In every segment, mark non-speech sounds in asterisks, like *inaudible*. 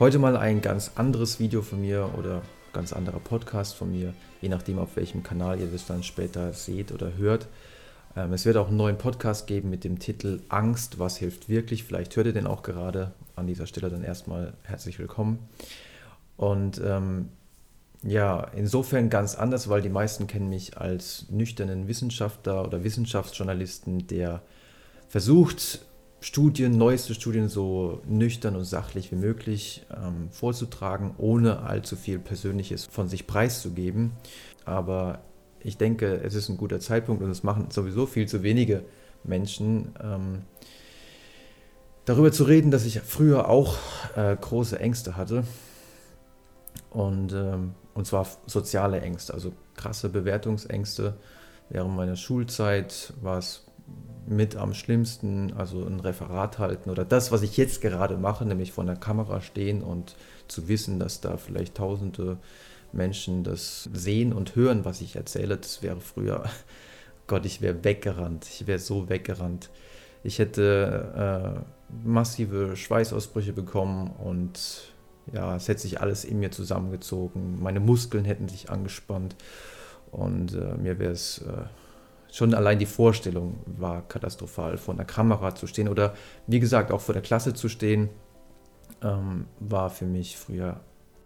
Heute mal ein ganz anderes Video von mir oder ganz anderer Podcast von mir, je nachdem auf welchem Kanal ihr das dann später seht oder hört. Ähm, es wird auch einen neuen Podcast geben mit dem Titel Angst, was hilft wirklich. Vielleicht hört ihr den auch gerade. An dieser Stelle dann erstmal herzlich willkommen. Und ähm, ja, insofern ganz anders, weil die meisten kennen mich als nüchternen Wissenschaftler oder Wissenschaftsjournalisten, der versucht, Studien, neueste Studien so nüchtern und sachlich wie möglich ähm, vorzutragen, ohne allzu viel Persönliches von sich preiszugeben. Aber ich denke, es ist ein guter Zeitpunkt und es machen sowieso viel zu wenige Menschen, ähm, darüber zu reden, dass ich früher auch äh, große Ängste hatte. Und, ähm, und zwar soziale Ängste, also krasse Bewertungsängste. Während meiner Schulzeit war es mit am schlimmsten, also ein Referat halten oder das, was ich jetzt gerade mache, nämlich vor der Kamera stehen und zu wissen, dass da vielleicht tausende Menschen das sehen und hören, was ich erzähle, das wäre früher, *laughs* Gott, ich wäre weggerannt, ich wäre so weggerannt. Ich hätte äh, massive Schweißausbrüche bekommen und ja, es hätte sich alles in mir zusammengezogen, meine Muskeln hätten sich angespannt und äh, mir wäre es äh, schon allein die Vorstellung war katastrophal, vor einer Kamera zu stehen oder wie gesagt auch vor der Klasse zu stehen, ähm, war für mich früher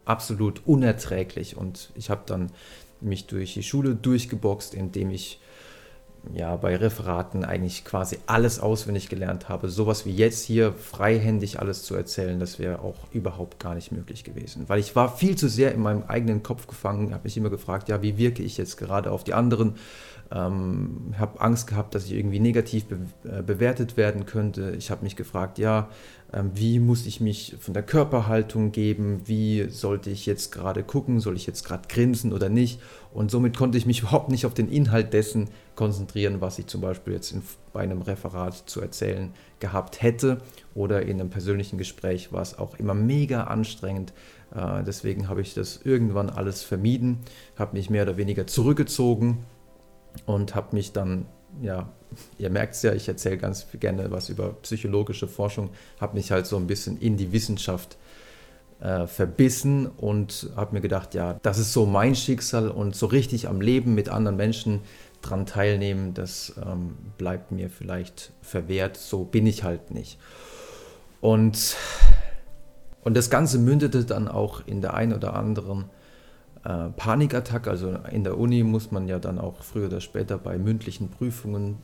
absolut unerträglich und ich habe dann mich durch die Schule durchgeboxt, indem ich ja bei Referaten eigentlich quasi alles auswendig gelernt habe. Sowas wie jetzt hier freihändig alles zu erzählen, das wäre auch überhaupt gar nicht möglich gewesen, weil ich war viel zu sehr in meinem eigenen Kopf gefangen, habe mich immer gefragt, ja, wie wirke ich jetzt gerade auf die anderen? Ähm, habe Angst gehabt, dass ich irgendwie negativ be äh, bewertet werden könnte. Ich habe mich gefragt, ja, ähm, wie muss ich mich von der Körperhaltung geben? Wie sollte ich jetzt gerade gucken? Soll ich jetzt gerade grinsen oder nicht? Und somit konnte ich mich *laughs* überhaupt nicht auf den Inhalt dessen konzentrieren, was ich zum Beispiel jetzt in, bei einem Referat zu erzählen gehabt hätte oder in einem persönlichen Gespräch war es auch immer mega anstrengend. Äh, deswegen habe ich das irgendwann alles vermieden, habe mich mehr oder weniger zurückgezogen und habe mich dann, ja, ihr merkt es ja, ich erzähle ganz gerne was über psychologische Forschung, habe mich halt so ein bisschen in die Wissenschaft äh, verbissen und habe mir gedacht, ja, das ist so mein Schicksal und so richtig am Leben mit anderen Menschen dran teilnehmen, das ähm, bleibt mir vielleicht verwehrt, so bin ich halt nicht. Und, und das Ganze mündete dann auch in der einen oder anderen äh, Panikattacke. Also in der Uni muss man ja dann auch früher oder später bei mündlichen Prüfungen,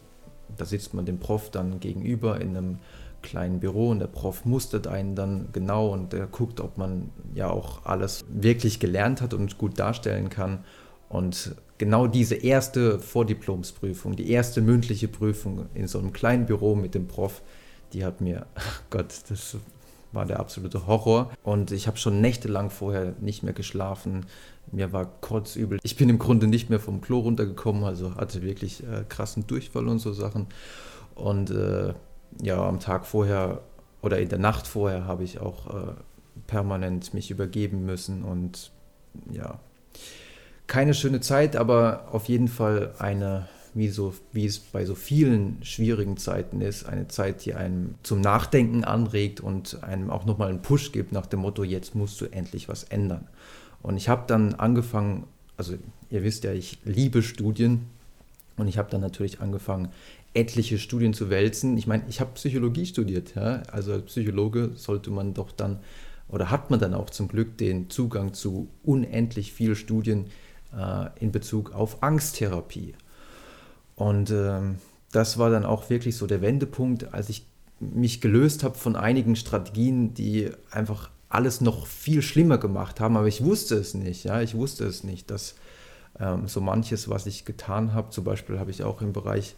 da sitzt man dem Prof dann gegenüber in einem kleinen Büro und der Prof mustert einen dann genau und der guckt, ob man ja auch alles wirklich gelernt hat und gut darstellen kann. Und genau diese erste Vordiplomsprüfung, die erste mündliche Prüfung in so einem kleinen Büro mit dem Prof, die hat mir, ach *laughs* Gott, das war der absolute Horror. Und ich habe schon nächtelang vorher nicht mehr geschlafen. Mir war kotzübel. Ich bin im Grunde nicht mehr vom Klo runtergekommen, also hatte wirklich äh, krassen Durchfall und so Sachen. Und äh, ja, am Tag vorher oder in der Nacht vorher habe ich auch äh, permanent mich übergeben müssen und ja, keine schöne Zeit, aber auf jeden Fall eine wie, so, wie es bei so vielen schwierigen Zeiten ist, eine Zeit, die einem zum Nachdenken anregt und einem auch nochmal einen Push gibt nach dem Motto, jetzt musst du endlich was ändern. Und ich habe dann angefangen, also ihr wisst ja, ich liebe Studien und ich habe dann natürlich angefangen, etliche Studien zu wälzen. Ich meine, ich habe Psychologie studiert, ja? also als Psychologe sollte man doch dann oder hat man dann auch zum Glück den Zugang zu unendlich vielen Studien äh, in Bezug auf Angsttherapie. Und ähm, das war dann auch wirklich so der Wendepunkt, als ich mich gelöst habe von einigen Strategien, die einfach alles noch viel schlimmer gemacht haben, aber ich wusste es nicht, ja, ich wusste es nicht, dass ähm, so manches, was ich getan habe, zum Beispiel habe ich auch im Bereich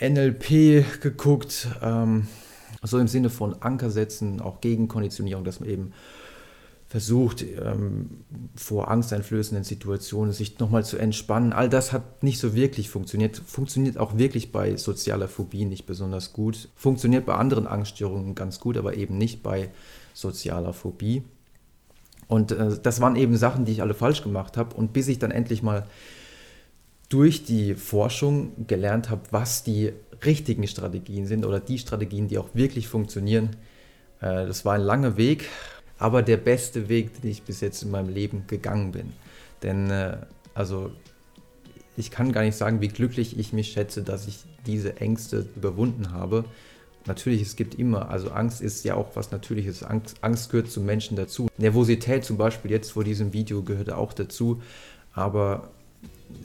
NLP geguckt, ähm, so im Sinne von Ankersätzen, auch Gegenkonditionierung, dass man eben versucht, ähm, vor angsteinflößenden Situationen sich nochmal zu entspannen. All das hat nicht so wirklich funktioniert. Funktioniert auch wirklich bei sozialer Phobie nicht besonders gut. Funktioniert bei anderen Angststörungen ganz gut, aber eben nicht bei sozialer Phobie. Und äh, das waren eben Sachen, die ich alle falsch gemacht habe. Und bis ich dann endlich mal durch die Forschung gelernt habe, was die richtigen Strategien sind oder die Strategien, die auch wirklich funktionieren, äh, das war ein langer Weg aber der beste Weg, den ich bis jetzt in meinem Leben gegangen bin. Denn äh, also ich kann gar nicht sagen, wie glücklich ich mich schätze, dass ich diese Ängste überwunden habe. Natürlich, es gibt immer, also Angst ist ja auch was Natürliches. Angst, Angst gehört zum Menschen dazu. Nervosität zum Beispiel jetzt vor diesem Video gehört auch dazu. Aber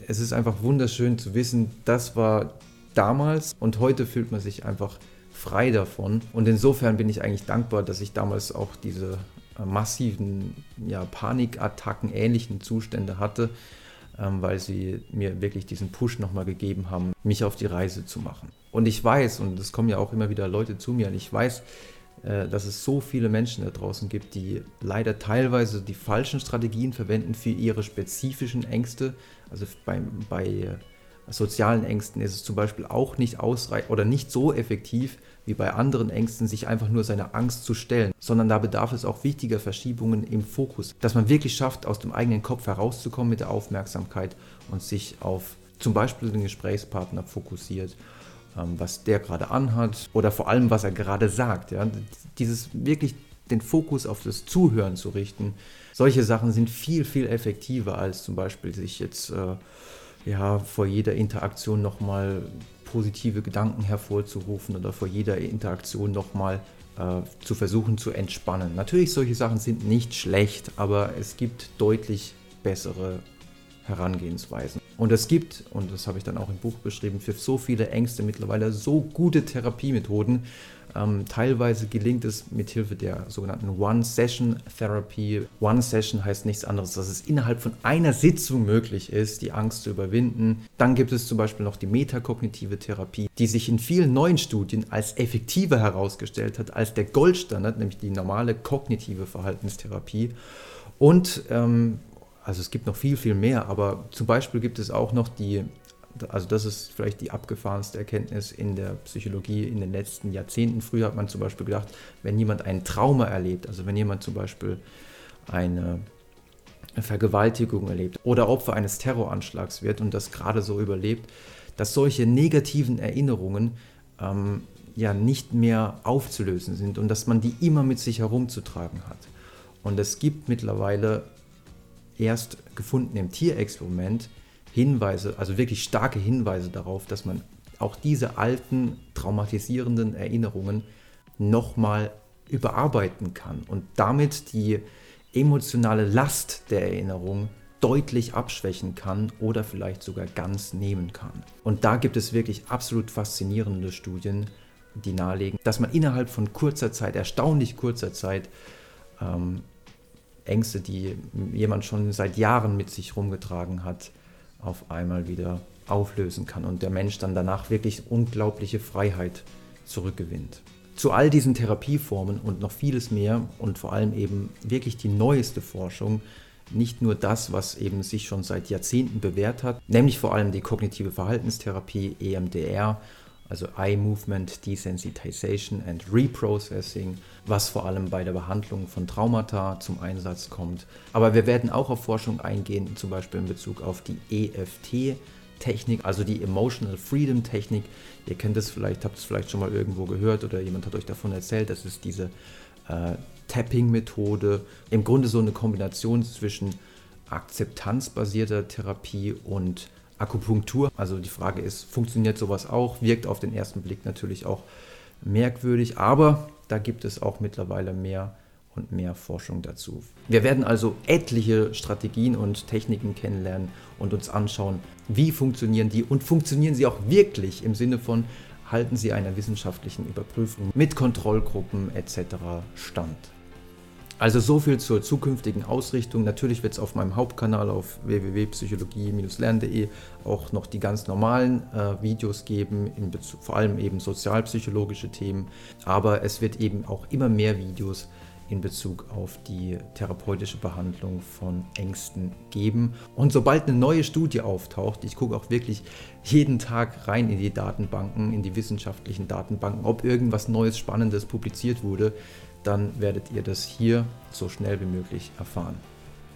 es ist einfach wunderschön zu wissen, das war damals und heute fühlt man sich einfach frei davon. Und insofern bin ich eigentlich dankbar, dass ich damals auch diese massiven ja, Panikattacken, ähnlichen Zustände hatte, ähm, weil sie mir wirklich diesen Push nochmal gegeben haben, mich auf die Reise zu machen. Und ich weiß, und es kommen ja auch immer wieder Leute zu mir, und ich weiß, äh, dass es so viele Menschen da draußen gibt, die leider teilweise die falschen Strategien verwenden für ihre spezifischen Ängste. Also bei, bei sozialen Ängsten ist es zum Beispiel auch nicht ausreichend oder nicht so effektiv wie bei anderen Ängsten, sich einfach nur seiner Angst zu stellen, sondern da bedarf es auch wichtiger Verschiebungen im Fokus, dass man wirklich schafft, aus dem eigenen Kopf herauszukommen mit der Aufmerksamkeit und sich auf zum Beispiel den Gesprächspartner fokussiert, ähm, was der gerade anhat oder vor allem, was er gerade sagt. Ja? Dieses wirklich den Fokus auf das Zuhören zu richten, solche Sachen sind viel, viel effektiver als zum Beispiel sich jetzt äh, ja, vor jeder Interaktion nochmal positive Gedanken hervorzurufen oder vor jeder Interaktion nochmal äh, zu versuchen zu entspannen. Natürlich, solche Sachen sind nicht schlecht, aber es gibt deutlich bessere Herangehensweisen. Und es gibt, und das habe ich dann auch im Buch beschrieben, für so viele Ängste mittlerweile so gute Therapiemethoden, ähm, teilweise gelingt es mit Hilfe der sogenannten One-Session-Therapy. One-Session heißt nichts anderes, dass es innerhalb von einer Sitzung möglich ist, die Angst zu überwinden. Dann gibt es zum Beispiel noch die metakognitive Therapie, die sich in vielen neuen Studien als effektiver herausgestellt hat als der Goldstandard, nämlich die normale kognitive Verhaltenstherapie. Und ähm, also es gibt noch viel, viel mehr, aber zum Beispiel gibt es auch noch die also das ist vielleicht die abgefahrenste Erkenntnis in der Psychologie in den letzten Jahrzehnten. Früher hat man zum Beispiel gedacht, wenn jemand ein Trauma erlebt, also wenn jemand zum Beispiel eine Vergewaltigung erlebt oder Opfer eines Terroranschlags wird und das gerade so überlebt, dass solche negativen Erinnerungen ähm, ja nicht mehr aufzulösen sind und dass man die immer mit sich herumzutragen hat. Und es gibt mittlerweile erst gefunden im Tierexperiment Hinweise, also wirklich starke Hinweise darauf, dass man auch diese alten traumatisierenden Erinnerungen nochmal überarbeiten kann und damit die emotionale Last der Erinnerung deutlich abschwächen kann oder vielleicht sogar ganz nehmen kann. Und da gibt es wirklich absolut faszinierende Studien, die nahelegen, dass man innerhalb von kurzer Zeit, erstaunlich kurzer Zeit, ähm, Ängste, die jemand schon seit Jahren mit sich rumgetragen hat, auf einmal wieder auflösen kann und der Mensch dann danach wirklich unglaubliche Freiheit zurückgewinnt. Zu all diesen Therapieformen und noch vieles mehr und vor allem eben wirklich die neueste Forschung, nicht nur das, was eben sich schon seit Jahrzehnten bewährt hat, nämlich vor allem die kognitive Verhaltenstherapie EMDR also Eye Movement Desensitization and Reprocessing, was vor allem bei der Behandlung von Traumata zum Einsatz kommt. Aber wir werden auch auf Forschung eingehen, zum Beispiel in Bezug auf die EFT. Technik, also die Emotional Freedom Technik. Ihr kennt es vielleicht, habt es vielleicht schon mal irgendwo gehört oder jemand hat euch davon erzählt. Das ist diese äh, Tapping-Methode. Im Grunde so eine Kombination zwischen akzeptanzbasierter Therapie und Akupunktur. Also die Frage ist, funktioniert sowas auch? Wirkt auf den ersten Blick natürlich auch merkwürdig, aber da gibt es auch mittlerweile mehr und mehr Forschung dazu. Wir werden also etliche Strategien und Techniken kennenlernen und uns anschauen, wie funktionieren die und funktionieren sie auch wirklich im Sinne von, halten sie einer wissenschaftlichen Überprüfung mit Kontrollgruppen etc. stand. Also so viel zur zukünftigen Ausrichtung. Natürlich wird es auf meinem Hauptkanal auf www.psychologie-lernen.de auch noch die ganz normalen äh, Videos geben, vor allem eben sozialpsychologische Themen. Aber es wird eben auch immer mehr Videos in Bezug auf die therapeutische Behandlung von Ängsten geben. Und sobald eine neue Studie auftaucht, ich gucke auch wirklich jeden Tag rein in die Datenbanken, in die wissenschaftlichen Datenbanken, ob irgendwas Neues, Spannendes publiziert wurde, dann werdet ihr das hier so schnell wie möglich erfahren.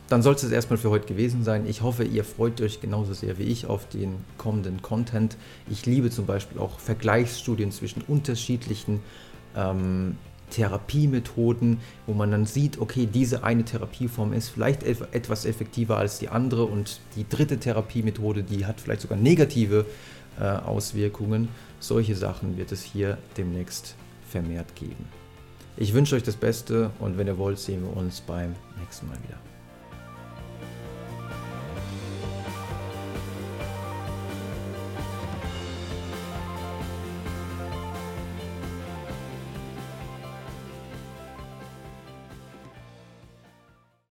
Dann soll es erstmal für heute gewesen sein. Ich hoffe, ihr freut euch genauso sehr wie ich auf den kommenden Content. Ich liebe zum Beispiel auch Vergleichsstudien zwischen unterschiedlichen ähm, Therapiemethoden, wo man dann sieht, okay, diese eine Therapieform ist vielleicht etwas effektiver als die andere und die dritte Therapiemethode, die hat vielleicht sogar negative äh, Auswirkungen. Solche Sachen wird es hier demnächst vermehrt geben. Ich wünsche euch das Beste und wenn ihr wollt, sehen wir uns beim nächsten Mal wieder.